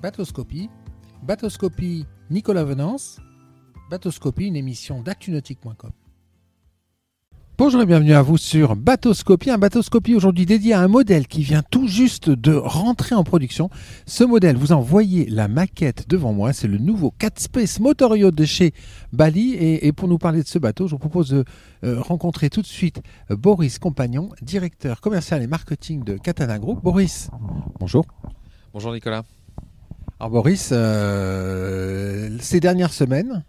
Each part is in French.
Bateauscopie. Bateauscopie Nicolas Venance. Bateauscopie, une émission d'actunautique.com. Bonjour et bienvenue à vous sur Bateauscopie. Un Bateauscopie aujourd'hui dédié à un modèle qui vient tout juste de rentrer en production. Ce modèle, vous en voyez la maquette devant moi. C'est le nouveau Cat Space Motor Yacht de chez Bali. Et, pour nous parler de ce bateau, je vous propose de euh, rencontrer tout de suite euh, Boris Compagnon, directeur commercial et marketing de Katana Group. Boris, bonjour. Bonjour Nicolas. Alors Boris, euh, ces dernières semaines,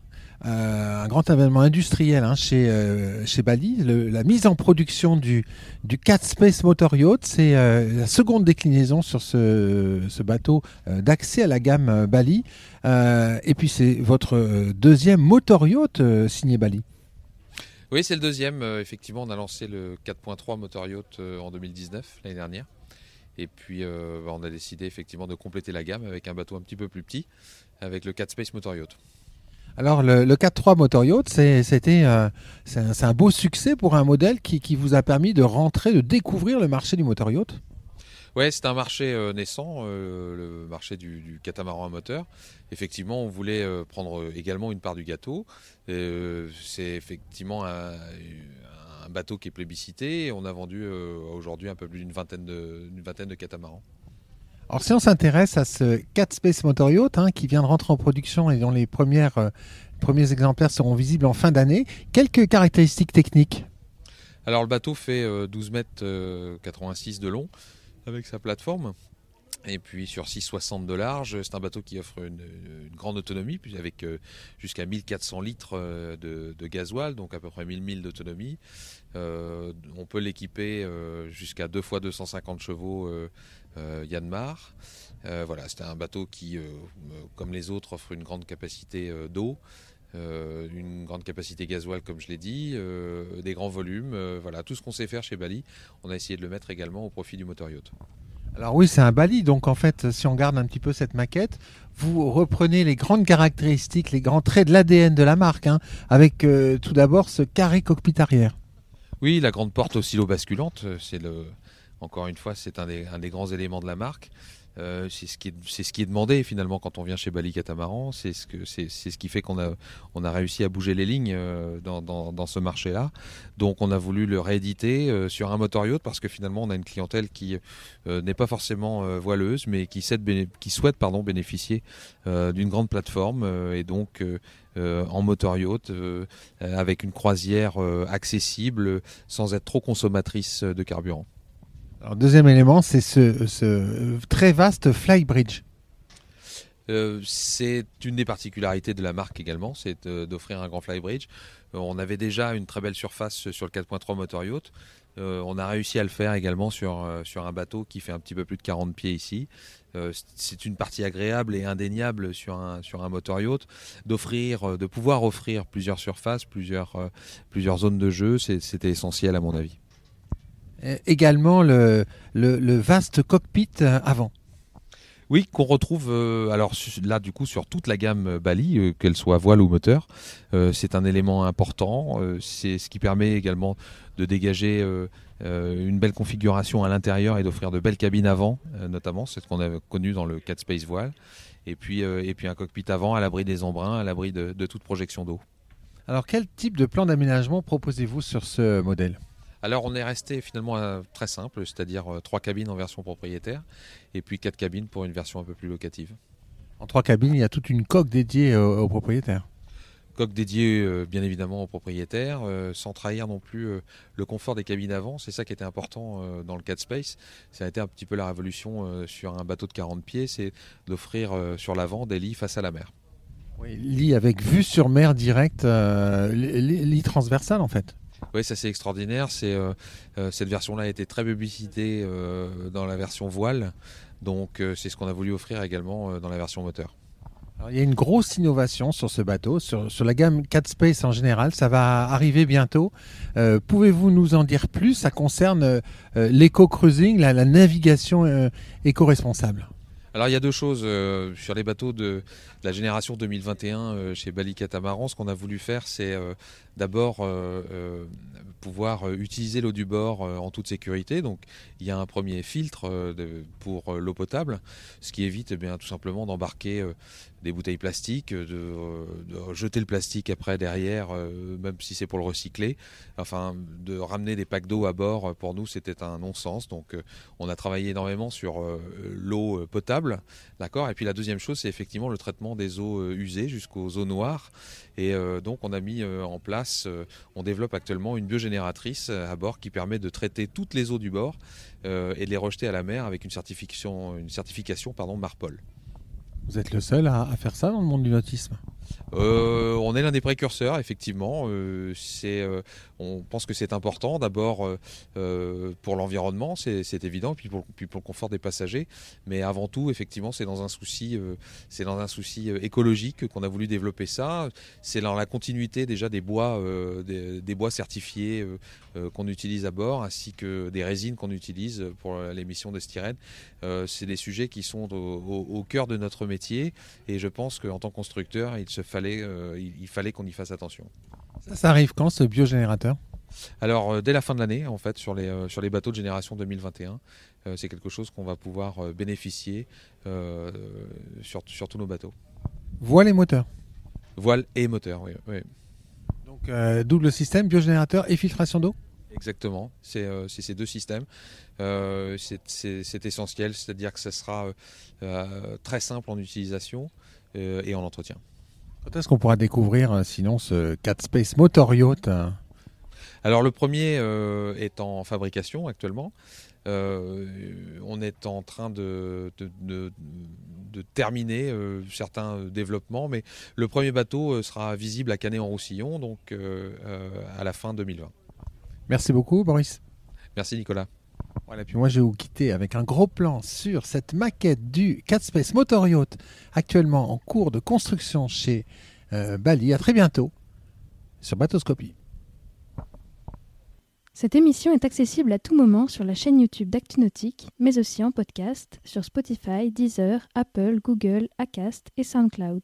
euh, un grand événement industriel hein, chez, euh, chez Bali, la mise en production du, du Cat Space Motor Yacht, c'est la seconde déclinaison sur ce, ce bateau d'accès à la gamme Bali. et puis c'est votre deuxième motor yacht signé Bali. Oui, c'est le deuxième. effectivement, on a lancé le 4.3 motor yacht en 2019, l'année dernière. Et puis, euh, bah, on a décidé effectivement de compléter la gamme avec un bateau un petit peu plus petit, avec le 4 Space Motor Yacht. Alors, le, le 4.3 Motor Yacht, c'était euh, c'est un, beau succès pour un modèle qui, vous a permis de rentrer, de découvrir le marché du motor yacht? Oui, c'est un marché euh, naissant, le marché du, catamaran à moteur. Effectivement, on voulait prendre également une part du gâteau. c'est effectivement un, bateau qui est plébiscité. on a vendu euh, aujourd'hui un peu plus d'une vingtaine de, vingtaine de catamarans. Alors si on s'intéresse à ce 4 Space Motor Yacht hein, qui vient de rentrer en production et dont les premières, euh, premiers exemplaires seront visibles en fin d'année, quelques caractéristiques techniques Alors le bateau fait 12 euh, mètres 86 de long avec sa plateforme. Et puis sur 6,60 de large, c'est un bateau qui offre une, grande autonomie, avec euh, jusqu'à 1400 litres euh, de, gasoil, donc à peu près 1000 milles d'autonomie. Euh, on peut l'équiper jusqu'à 2 fois 250 chevaux Yanmar. voilà, c'est un bateau qui, comme les autres, offre une grande capacité d'eau. une grande capacité gasoil comme je l'ai dit, des grands volumes, voilà tout ce qu'on sait faire chez Bali, on a essayé de le mettre également au profit du moteur yacht. Alors oui, c'est un Bali, donc en fait, si on garde un petit peu cette maquette, vous reprenez les grandes caractéristiques, les grands traits de l'ADN de la marque, hein, avec euh, tout d'abord ce carré cockpit arrière. Oui, la grande porte oscillo-basculante, c'est le, encore une fois, c'est un des, grands éléments de la marque. Euh, c'est ce qui est demandé finalement quand on vient chez Bali Catamaran c'est ce qui fait qu'on a réussi à bouger les lignes euh, dans, ce marché là donc on a voulu le rééditer euh, sur un motor yacht parce que finalement on a une clientèle qui n'est pas forcément voileuse mais qui, souhaite bénéficier d'une grande plateforme et donc en motor yacht avec une croisière accessible sans être trop consommatrice de carburant. Alors, deuxième élément, c'est ce, très vaste flybridge. Euh, c'est une des particularités de la marque également, c'est euh, d'offrir un grand flybridge. Euh, on avait déjà une très belle surface sur le 4.3 motor yacht. on a réussi à le faire également sur, sur un bateau qui fait un petit peu plus de 40 pieds ici. c'est une partie agréable et indéniable sur un, sur un motor yacht d'offrir, de pouvoir offrir plusieurs surfaces, plusieurs, plusieurs zones de jeu. C'était essentiel à mon avis. Euh, également le, vaste cockpit euh, avant. Oui, qu'on retrouve euh, alors là du coup sur toute la gamme Bali, qu'elle soit voile ou moteur. c'est un élément important. c'est ce qui permet également de dégager une belle configuration à l'intérieur et d'offrir de belles cabines avant, notamment c'est ce qu'on a connu dans le 4 Space Voile. Et puis, et puis un cockpit avant à l'abri des embruns, à l'abri de toute projection d'eau. Alors quel type de plan d'aménagement proposez-vous sur ce modèle? Alors on est resté finalement euh, très simple, c'est-à-dire euh, trois cabines en version propriétaire et puis quatre cabines pour une version un peu plus locative. En trois cabines, il y a toute une coque dédiée aux, propriétaires coque dédiée euh, bien évidemment aux propriétaires, sans trahir non plus le confort des cabines avant. C'est ça qui était important dans le 4 Space. Ça a été un petit peu la révolution sur un bateau de 40 pieds, c'est d'offrir sur l'avant des lits face à la mer. Oui, lit avec vue sur mer directe, lit transversal en fait. Oui, ça c'est extraordinaire. Euh, euh, cette version-là a été très publicitée euh, dans la version voile, donc c'est ce qu'on a voulu offrir également dans la version moteur. il y a une grosse innovation sur ce bateau, sur, sur la gamme 4 Space en général. Ça va arriver bientôt. Pouvez-vous nous en dire plus? Ça concerne l'éco-cruising, la, navigation éco-responsable. Alors il y a deux choses euh, sur les bateaux de, la génération 2021 euh, chez Bali Catamaran. Ce qu'on a voulu faire, c'est euh, d'abord pouvoir utiliser l'eau du bord en toute sécurité. Donc il y a un premier filtre pour l'eau potable, ce qui évite eh bien, tout simplement d'embarquer des bouteilles plastiques, de, jeter le plastique après derrière, même si c'est pour le recycler. Enfin, de ramener des packs d'eau à bord, pour nous, c'était un non-sens. Donc on a travaillé énormément sur l'eau potable. Et puis la deuxième chose, c'est effectivement le traitement des eaux euh, usées jusqu'aux eaux noires. Et euh, donc on a mis euh, en place, on développe actuellement une biogénératrice à bord qui permet de traiter toutes les eaux du bord et de les rejeter à la mer avec une certification, une certification pardon, Marpol. Vous êtes le seul à, faire ça dans le monde du nautisme? On est l'un des précurseurs, effectivement. c'est on pense que c'est important d'abord euh, euh, pour l'environnement, c'est évident, puis pour, le confort des passagers, mais avant tout, effectivement, c'est dans un souci, euh, dans un souci écologique qu'on a voulu développer ça. C'est dans la continuité déjà des bois, des, bois certifiés qu'on utilise à bord, ainsi que des résines qu'on utilise pour l'émission de styrène. c'est des sujets qui sont au, cœur de notre métier, et je pense qu'en tant que constructeur, il se fallait, il fallait qu'on y fasse attention. Ça, arrive quand ce biogénérateur? Alors euh, dès la fin de l'année en fait sur les, euh, sur les bateaux de génération 2021, euh, c'est quelque chose qu'on va pouvoir bénéficier sur, sur, tous nos bateaux. Voile et moteur. Voile et moteur, oui. Donc double système, biogénérateur et filtration d'eau? Exactement, c'est ces deux systèmes. c'est essentiel, c'est-à-dire que ce sera très simple en utilisation et en entretien. Quand est-ce qu'on pourra découvrir euh, sinon ce 4 Space Motor Yacht hein? Alors le premier euh, est en fabrication actuellement. Euh, on est en train de, de, terminer certains développements, mais le premier bateau sera visible à Canet-en-Roussillon, donc à la fin 2020. Merci beaucoup, Boris. Merci, Nicolas. Voilà, puis moi je vais vous quitter avec un gros plan sur cette maquette du Space Motor Yacht actuellement en cours de construction chez euh, Bali. À très bientôt sur Batoscopie. Cette émission est accessible à tout moment sur la chaîne YouTube d'ActuNautique, mais aussi en podcast sur Spotify, Deezer, Apple, Google, Acast et SoundCloud.